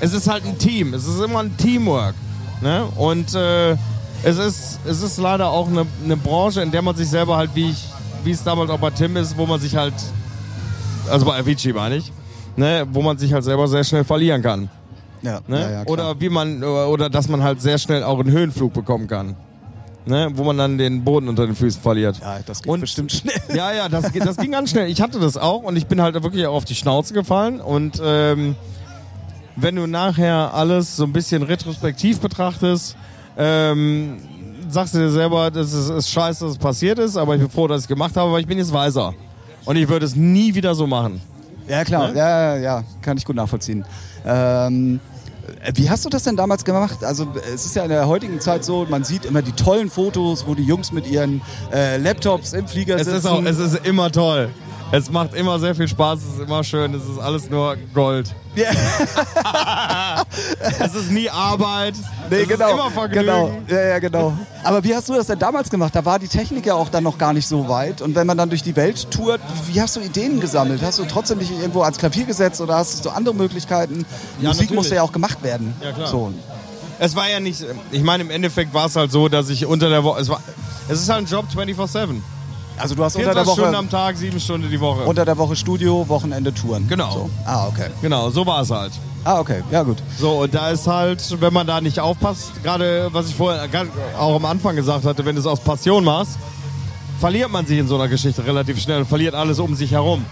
A: Es ist halt ein Team, es ist immer ein Teamwork. Ne? Und äh, es, ist, es ist leider auch eine, eine Branche, in der man sich selber halt, wie, ich, wie es damals auch bei Tim ist, wo man sich halt, also bei Avicii meine ich, ne? wo man sich halt selber sehr schnell verlieren kann.
B: ja,
A: Ne?
B: ja, ja,
A: oder wie man oder dass man halt sehr schnell auch einen Höhenflug bekommen kann. Ne? Wo man dann den Boden unter den Füßen verliert.
B: ja, das geht
A: Und-
B: bestimmt schnell.
A: Ja, ja, das, das ging ganz schnell. Ich hatte das auch und ich bin halt wirklich auch auf die Schnauze gefallen. Und ähm, wenn du nachher alles so ein bisschen retrospektiv betrachtest, ähm, sagst du dir selber, das ist, ist scheiße, dass es passiert ist, aber ich bin froh, dass ich es gemacht habe, aber ich bin jetzt weiser. Und ich würde es nie wieder so machen.
B: Ja, klar,
A: Ne?
B: ja, ja, ja, kann ich gut nachvollziehen. Ähm, wie hast du das denn damals gemacht? Also es ist ja in der heutigen Zeit so, man sieht immer die tollen Fotos, wo die Jungs mit ihren äh, Laptops im Flieger
A: Es
B: sitzen.
A: ist, auch, es ist immer toll. Es macht immer sehr viel Spaß, es ist immer schön, es ist alles nur Gold.
B: Ja.
A: Es ist nie Arbeit.
B: Nee,
A: es
B: genau.
A: ist immer Vergnügen.
B: Genau. Ja, ja, genau. Aber wie hast du das denn damals gemacht? Da war die Technik ja auch dann noch gar nicht so weit. Und wenn man dann durch die Welt tourt, wie hast du Ideen gesammelt? Hast du trotzdem dich irgendwo ans Klavier gesetzt oder hast du andere Möglichkeiten?
A: Ja,
B: Musik
A: natürlich.
B: musste ja auch gemacht werden.
A: Ja, klar.
B: So.
A: Es war ja nicht, ich meine, im Endeffekt war es halt so, dass ich unter der Woche, es, war, es ist halt ein Job 24-7.
B: Also du hast unter
A: 24
B: der
A: Stunden
B: Woche
A: am Tag, sieben Stunden die Woche.
B: unter der Woche Studio, Wochenende Touren.
A: Genau.
B: So. Ah, okay.
A: genau, so war es halt.
B: Ah, okay. Ja, gut.
A: So, und da ist halt, wenn man da nicht aufpasst, gerade was ich vorher auch am Anfang gesagt hatte, wenn du es aus Passion machst, verliert man sich in so einer Geschichte relativ schnell und verliert alles um sich herum.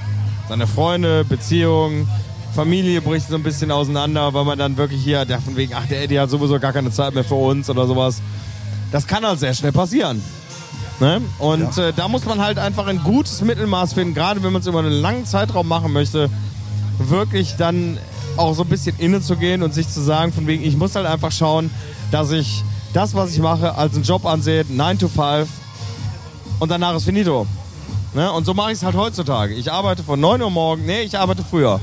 A: Seine Freunde, Beziehungen, Familie bricht so ein bisschen auseinander, weil man dann wirklich hier, der von wegen, ach, der Eddie hat sowieso gar keine Zeit mehr für uns oder sowas. Das kann halt sehr schnell passieren. Ne? Und
B: Ja.
A: äh, da muss man halt einfach ein gutes Mittelmaß finden, gerade wenn man es über einen langen Zeitraum machen möchte, wirklich dann auch so ein bisschen inne zu gehen und sich zu sagen, von wegen, ich muss halt einfach schauen, dass ich das, was ich mache, als einen Job ansehe, 9 to 5 und danach ist finito. Ne? Und so mache ich es halt heutzutage. Ich arbeite von 9 Uhr morgens, nee, ich arbeite früher.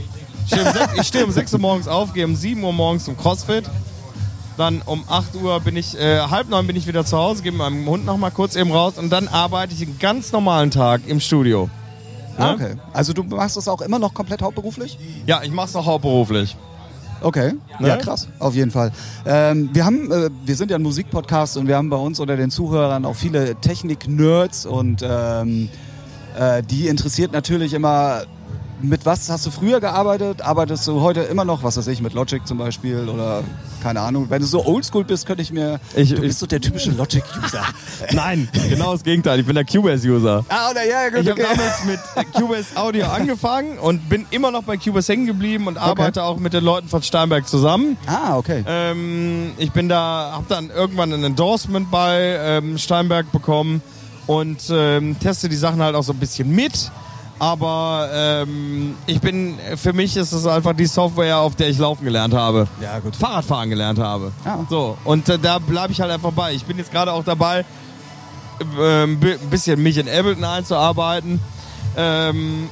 A: Ich stehe um, sech- ich stehe um 6 Uhr morgens auf, gehe um 7 Uhr morgens zum Crossfit. Dann um 8 Uhr bin ich, äh, halb neun bin ich wieder zu Hause, gehe mit meinem Hund noch mal kurz eben raus und dann arbeite ich einen ganz normalen Tag im Studio.
B: Ah, okay. Also du machst das auch immer noch komplett hauptberuflich?
A: Ja, ich mache es noch hauptberuflich.
B: Okay,
A: Ne?
B: ja krass, auf jeden Fall. Ähm, wir haben, äh, wir sind ja ein Musikpodcast und wir haben bei uns unter den Zuhörern auch viele Technik-Nerds und ähm, äh, die interessiert natürlich immer, mit was hast du früher gearbeitet? Arbeitest du heute immer noch, was weiß ich, mit Logic zum Beispiel oder keine Ahnung. Wenn du so oldschool bist, könnte ich mir,
A: Ich-
B: du bist so der typische Logic-User.
A: Nein, genau das Gegenteil. Ich bin der Cubase-User.
B: ah, oder ja, gut,
A: Ich habe
B: okay.
A: damals mit Cubase Audio angefangen und bin immer noch bei Cubase hängen geblieben und arbeite auch mit den Leuten von Steinberg zusammen.
B: Ah, okay.
A: Ähm, ich bin da, habe dann irgendwann ein Endorsement bei ähm, Steinberg bekommen und ähm, teste die Sachen halt auch so ein bisschen mit. Aber ähm, ich bin, für mich ist es einfach die Software, auf der ich laufen gelernt habe.
B: Ja, gut.
A: Fahrradfahren gelernt habe.
B: Ah.
A: So, und äh, da bleibe ich halt einfach bei. Ich bin jetzt gerade auch dabei, bi- ein bisschen mich in Ableton einzuarbeiten. Ähm,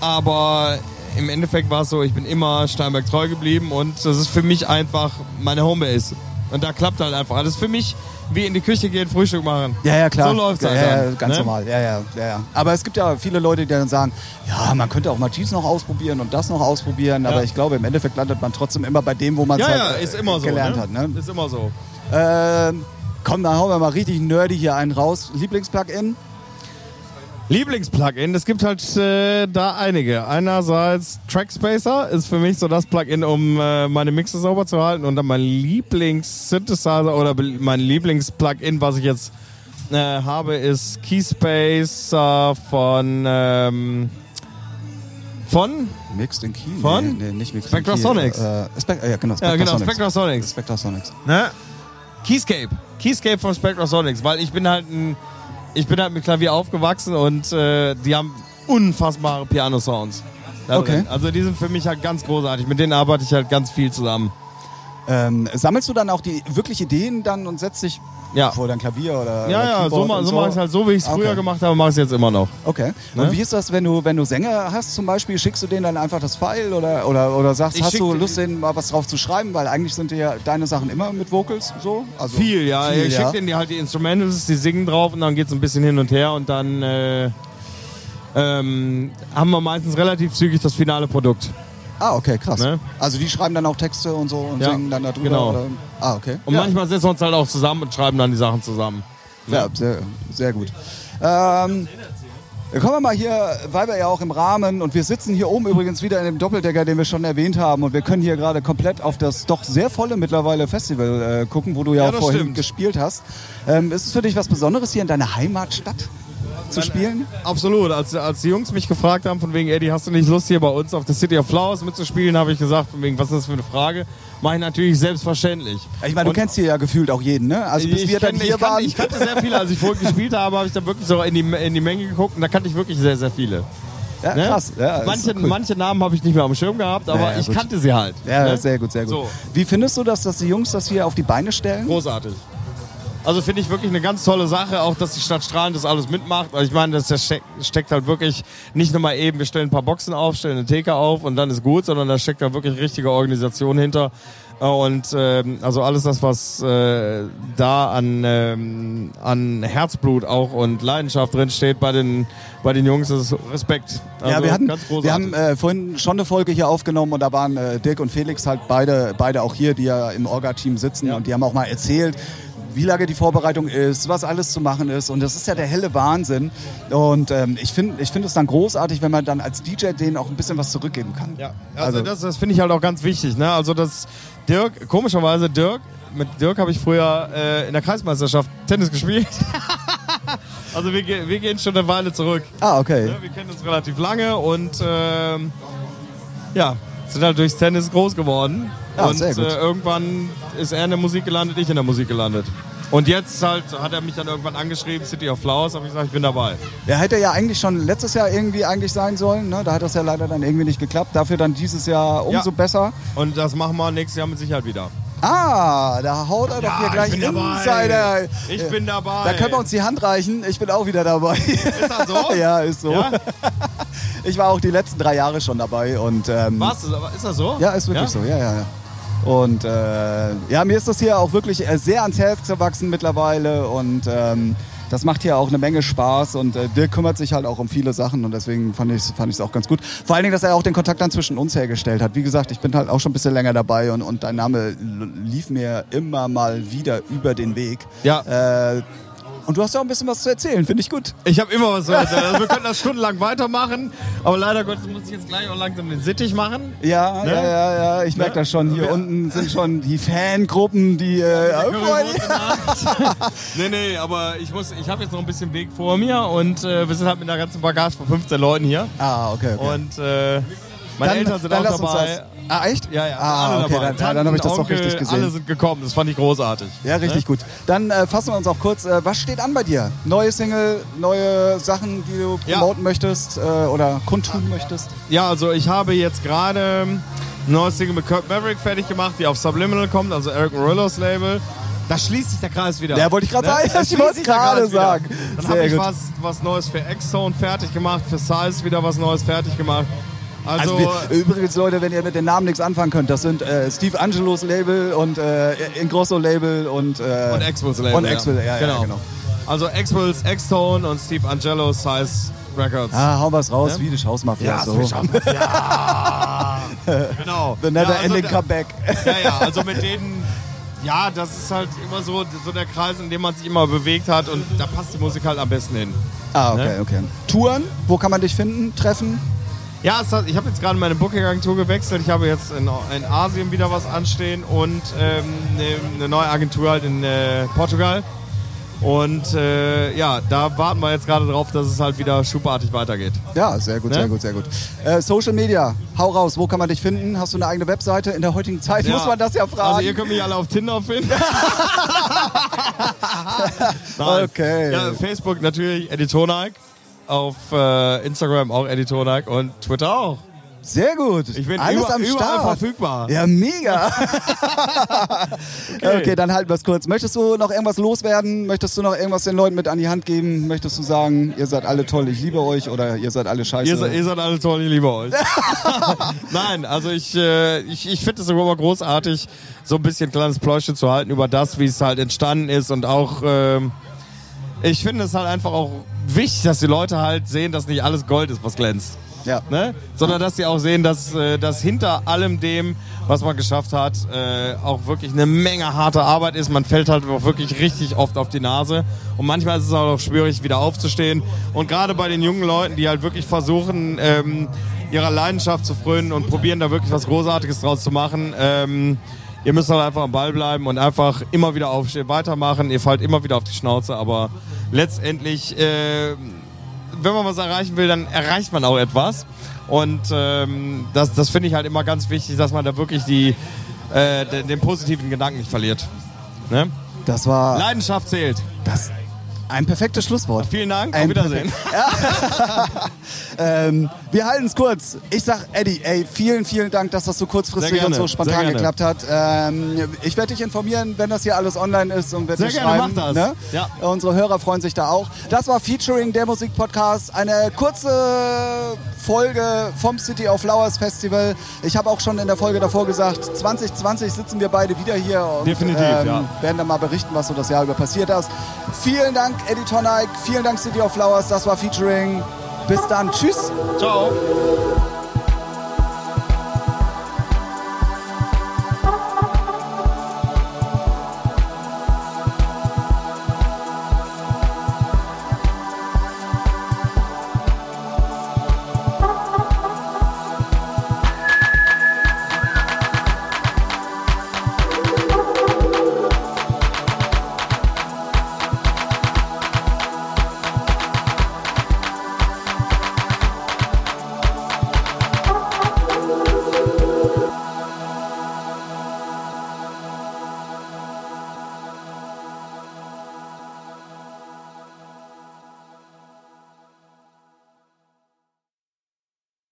A: aber im Endeffekt war es so, ich bin immer Steinberg treu geblieben und das ist für mich einfach meine Homebase. Und da klappt halt einfach alles. Für mich wie in die Küche gehen, Frühstück machen.
B: Ja, ja, klar.
A: So läuft's
B: ja,
A: halt
B: ja,
A: dann,
B: ganz
A: ne?
B: normal. Ja, ja, ja, ja. Aber es gibt ja viele Leute, die dann sagen, ja, man könnte auch mal dies noch ausprobieren und das noch ausprobieren. Aber
A: Ja.
B: ich glaube, im Endeffekt landet man trotzdem immer bei dem, wo man es
A: Ja,
B: halt
A: ja,
B: äh,
A: ist immer so.
B: gelernt
A: ne?
B: hat. Ne?
A: Ist immer so.
B: Ähm, komm, dann hauen wir mal richtig nerdy hier einen raus. Lieblingsplugin?
A: Lieblingsplugin, es gibt halt äh, da einige. Einerseits Trackspacer ist für mich so das Plugin, um äh, meine Mixe sauber zu halten. Und dann mein Lieblings-Synthesizer oder mein Lieblingsplugin, was ich jetzt äh, habe, ist Keyspacer von ähm, von
B: Mixed in Key?
A: Von?
B: Nee, nee, nicht Mixed
A: Spectrasonics.
B: in Key. Äh, Spec ja, genau,
A: ja genau
B: Spectrasonics.
A: Spectrasonics.
B: Spectrasonics.
A: Ne? Keyscape. Keyscape von Spectrasonics, weil ich bin halt ein, ich bin halt mit Klavier aufgewachsen und äh, die haben unfassbare Piano-Sounds.
B: Okay.
A: Also die sind für mich halt ganz großartig. Mit denen arbeite ich halt ganz viel zusammen.
B: Ähm, sammelst du dann auch die wirklich Ideen dann und setzt dich
A: Ja.
B: vor dein Klavier oder
A: Ja,
B: oder
A: ja, so, ma-
B: und
A: so mache ich es halt so, wie ich es
B: Okay.
A: früher gemacht habe, mache ich es jetzt immer noch.
B: Okay.
A: Ne?
B: Und wie ist das, wenn du, wenn du Sänger hast zum Beispiel, schickst du denen dann einfach das File oder, oder, oder sagst,
A: Ich
B: hast du Lust, denen mal was drauf zu schreiben? Weil eigentlich sind ja deine Sachen immer mit Vocals so. Also
A: Viel, ja.
B: Viel,
A: ich
B: ja.
A: schicke denen die halt die Instrumentals, die singen drauf und dann geht es ein bisschen hin und her und dann äh, ähm, haben wir meistens relativ zügig das finale Produkt.
B: Ah, okay, krass.
A: Ne?
B: Also die schreiben dann auch Texte und so und
A: Ja,
B: singen dann darüber.
A: genau.
B: Oder? Ah, okay.
A: Und
B: ja.
A: manchmal setzen wir uns halt auch zusammen und schreiben dann die Sachen zusammen.
B: Ja, sehr, sehr gut. Ähm, kommen wir mal hier, weil wir ja auch im Rahmen und wir sitzen hier oben übrigens wieder in dem Doppeldecker, den wir schon erwähnt haben und wir können hier gerade komplett auf das doch sehr volle mittlerweile Festival äh, gucken, wo du ja,
A: Ja,
B: vorhin
A: stimmt.
B: gespielt hast. Ähm, ist es für dich was Besonderes, hier in deiner Heimatstadt zu spielen?
A: Absolut. Als, als die Jungs mich gefragt haben, von wegen, Eddie, hast du nicht Lust hier bei uns auf der City of Flowers mitzuspielen, habe ich gesagt, von wegen, was ist das für eine Frage? Mache ich natürlich selbstverständlich.
B: Ich meine, du
A: Und
B: kennst hier ja gefühlt auch jeden, ne? Also bis
A: ich
B: wir dann hier
A: ich kannte,
B: waren.
A: Ich kannte sehr viele. Als ich vorhin gespielt habe, habe ich da wirklich so in die, in die Menge geguckt und da kannte ich wirklich sehr, sehr viele.
B: ja,
A: Ne?
B: krass. Ja,
A: manche,
B: cool.
A: manche Namen habe ich nicht mehr am Schirm gehabt, aber
B: Ja, ja,
A: ich
B: gut.
A: kannte sie halt.
B: Ja,
A: ne?
B: sehr gut, sehr gut.
A: So.
B: Wie findest du das, dass die Jungs das hier auf die Beine stellen?
A: Großartig. Also finde ich wirklich eine ganz tolle Sache, auch dass die Stadt Strahlen das alles mitmacht. Also ich meine, das das steck, steckt halt wirklich nicht nur mal eben, wir stellen ein paar Boxen auf, stellen eine Theke auf und dann ist gut, sondern da steckt da wirklich richtige Organisation hinter. Äh, Und ähm, also alles das, was äh, da an, ähm, an Herzblut auch und Leidenschaft drin steht bei den, bei den Jungs, das ist Respekt. Also
B: ja, wir, hatten, wir haben äh, vorhin schon eine Folge hier aufgenommen und da waren äh, Dirk und Felix halt beide, beide auch hier, die ja im Orga-Team sitzen
A: Ja.
B: und die haben auch mal erzählt, wie lange die Vorbereitung ist, was alles zu machen ist und das ist ja der helle Wahnsinn und ähm, ich finde ich find es dann großartig, wenn man dann als DJ denen auch ein bisschen was zurückgeben kann.
A: Ja, also,
B: Also-
A: das, das finde ich halt auch ganz wichtig. Ne? Also das Dirk, komischerweise Dirk, mit Dirk habe ich früher äh, in der Kreismeisterschaft Tennis gespielt. also wir, wir gehen schon eine Weile zurück.
B: Ah, okay.
A: Ne? Wir kennen uns relativ lange und ähm, ja, sind halt durchs Tennis groß geworden.
B: Ja,
A: und
B: sehr gut.
A: Äh, irgendwann ist er in der Musik gelandet, ich in der Musik gelandet. Und jetzt halt hat er mich dann irgendwann angeschrieben, City of Flowers, habe ich gesagt, ich bin dabei.
B: Der hätte ja eigentlich schon letztes Jahr irgendwie eigentlich sein sollen, ne? da hat das ja leider dann irgendwie nicht geklappt, dafür dann dieses Jahr umso
A: Ja.
B: besser.
A: Und das machen wir nächstes Jahr mit Sicherheit wieder.
B: Ah, da haut er doch
A: Ja,
B: hier gleich
A: ich bin dabei.
B: Insider.
A: Ich
B: Äh,
A: bin dabei.
B: Da können wir uns die Hand reichen. Ich bin auch wieder dabei.
A: Ist das so?
B: ja, ist so.
A: Ja?
B: Ich war auch die letzten drei Jahre schon dabei und ähm,
A: Was? Ist das so?
B: ja, ist wirklich so. Ja, ja, ja. Und äh, ja, mir ist das hier auch wirklich äh, sehr ans Herz gewachsen mittlerweile und ähm, das macht hier auch eine Menge Spaß und äh, Dirk kümmert sich halt auch um viele Sachen und deswegen fand ich es fand ich's auch ganz gut. Vor allen Dingen, dass er auch den Kontakt dann zwischen uns hergestellt hat. Wie gesagt, ich bin halt auch schon ein bisschen länger dabei und, und dein Name lief mir immer mal wieder über den Weg.
A: Ja.
B: Äh, und du hast ja auch ein bisschen was zu erzählen, finde ich gut.
A: Ich habe immer was zu erzählen. Also wir können das stundenlang weitermachen, aber leider Gottes muss ich jetzt gleich auch langsam den Sittich machen.
B: Ja,
A: Ne?
B: ja, ja, ja, ich merke
A: Ne?
B: das schon. Hier
A: Ja.
B: unten sind schon die Fangruppen, die... Äh,
A: nee, nee, aber ich muss, ich habe jetzt noch ein bisschen Weg vor mir und äh, wir sind halt mit einer ganzen Bagage von 15 Leuten hier.
B: ah, okay, okay.
A: Und äh, meine
B: Dann-
A: Eltern sind
B: dann
A: auch
B: lass uns
A: dabei.
B: das- Ah, echt?
A: Ja, ja,
B: Ah,
A: alle
B: okay,
A: dabei.
B: dann, dann, dann habe ich das doch
A: Onkel,
B: richtig gesehen.
A: Alle sind gekommen, das fand ich großartig.
B: Ja, richtig gut. Dann äh, fassen wir uns auch kurz. Äh, was steht an bei dir? Neue Single, neue Sachen, die du
A: Ja.
B: promoten möchtest äh, oder kundtun möchtest?
A: Ja, also ich habe jetzt gerade ein neues Single mit Kurt Maverick fertig gemacht, die auf Subliminal kommt, also Eric Morillos Label. Da schließt sich der Kreis wieder.
B: Ja, wollte ich gerade sagen.
A: Da
B: Ich wollte gerade sagen.
A: Dann habe ich was, was Neues für X-Zone fertig gemacht, für Size wieder was Neues fertig gemacht. Also,
B: Also wir, übrigens, Leute, wenn ihr mit den Namen nichts anfangen könnt, das sind äh, Steve Angelos Label und äh, Ingrosso Label und, äh,
A: und X-Wills Label.
B: und X-Will, ja, ja,
A: genau.
B: genau.
A: Also X-Tone und Steve Angelo Size Records.
B: Ah, hau was raus,
A: Ja?
B: Swedish House Mafia. so.
A: ja. genau.
B: The never
A: ja, also
B: ending comeback.
A: Ja, ja, also mit denen, ja, das ist halt immer so, so der Kreis, in dem man sich immer bewegt hat und da passt die Musik halt am besten hin.
B: ah, okay,
A: Ne?
B: okay. Touren, wo kann man dich finden, treffen?
A: Ja, hat, ich habe jetzt gerade meine Booking-Agentur gewechselt. Ich habe jetzt in, in Asien wieder was anstehen und ähm, eine, eine neue Agentur halt in äh, Portugal. Und äh, ja, da warten wir jetzt gerade drauf, dass es halt wieder schubartig weitergeht.
B: Ja, sehr gut,
A: Ne?
B: sehr gut, sehr gut. Äh, Social Media, hau raus, wo kann man dich finden? Hast du eine eigene Webseite? In der heutigen Zeit muss man das ja fragen.
A: Also ihr könnt mich alle auf Tinder finden.
B: Okay.
A: Ja, Facebook natürlich Editonik. Auf äh, Instagram auch Editonik und Twitter auch.
B: Sehr gut.
A: Ich bin
B: Alles
A: über,
B: am
A: überall
B: Start.
A: verfügbar.
B: Ja, mega. okay. dann halten wir es kurz. Möchtest du noch irgendwas loswerden? Möchtest du noch irgendwas den Leuten mit an die Hand geben? Möchtest du sagen, ihr seid alle toll, ich liebe euch oder ihr seid alle scheiße?
A: Ihr, seid- ihr seid alle toll, ich liebe euch. Nein, also ich, äh, ich, ich finde es sogar mal großartig, so ein bisschen kleines Pläuschen zu halten über das, wie es halt entstanden ist und auch, ähm, ich finde es halt einfach auch wichtig, dass die Leute halt sehen, dass nicht alles Gold ist, was glänzt.
B: ja.
A: Ne? Sondern dass sie auch sehen, dass, äh, dass hinter allem dem, was man geschafft hat, äh, auch wirklich eine Menge harte Arbeit ist. Man fällt halt auch wirklich richtig oft auf die Nase. Und manchmal ist es auch schwierig, wieder aufzustehen. Und gerade bei den jungen Leuten, die halt wirklich versuchen, ähm, ihrer Leidenschaft zu frönen und probieren da wirklich was Großartiges draus zu machen, ähm, ihr müsst halt einfach am Ball bleiben und einfach immer wieder aufstehen, weitermachen. Ihr fallt immer wieder auf die Schnauze, aber letztendlich, äh, wenn man was erreichen will, dann erreicht man auch etwas. Und ähm, das, das finde ich halt immer ganz wichtig, dass man da wirklich die, äh, den, den positiven Gedanken nicht verliert. Ne?
B: Das war
A: Leidenschaft zählt.
B: das, ein perfektes Schlusswort.
A: Vielen Dank,
B: Ein
A: auf Wiedersehen.
B: Ähm, wir halten es kurz. Ich sag Eddie, ey, vielen, vielen Dank, dass das so kurzfristig und so spontan geklappt hat. Ähm, ich werde dich informieren, wenn das hier alles online ist und werde
A: gerne,
B: schreiben.
A: mach das.
B: Ne?
A: Ja.
B: Unsere Hörer freuen sich da auch. Das war Featuring der Musikpodcast. Eine kurze Folge vom City of Flowers Festival. Ich habe auch schon in der Folge davor gesagt, 2020 sitzen wir beide wieder hier und
A: Definitiv,
B: ähm,
A: ja.
B: werden dann mal berichten, was so das Jahr über passiert ist. Vielen Dank, Eddie Tonic. Vielen Dank, City of Flowers. Das war Featuring. Bis dann. Tschüss.
A: Ciao.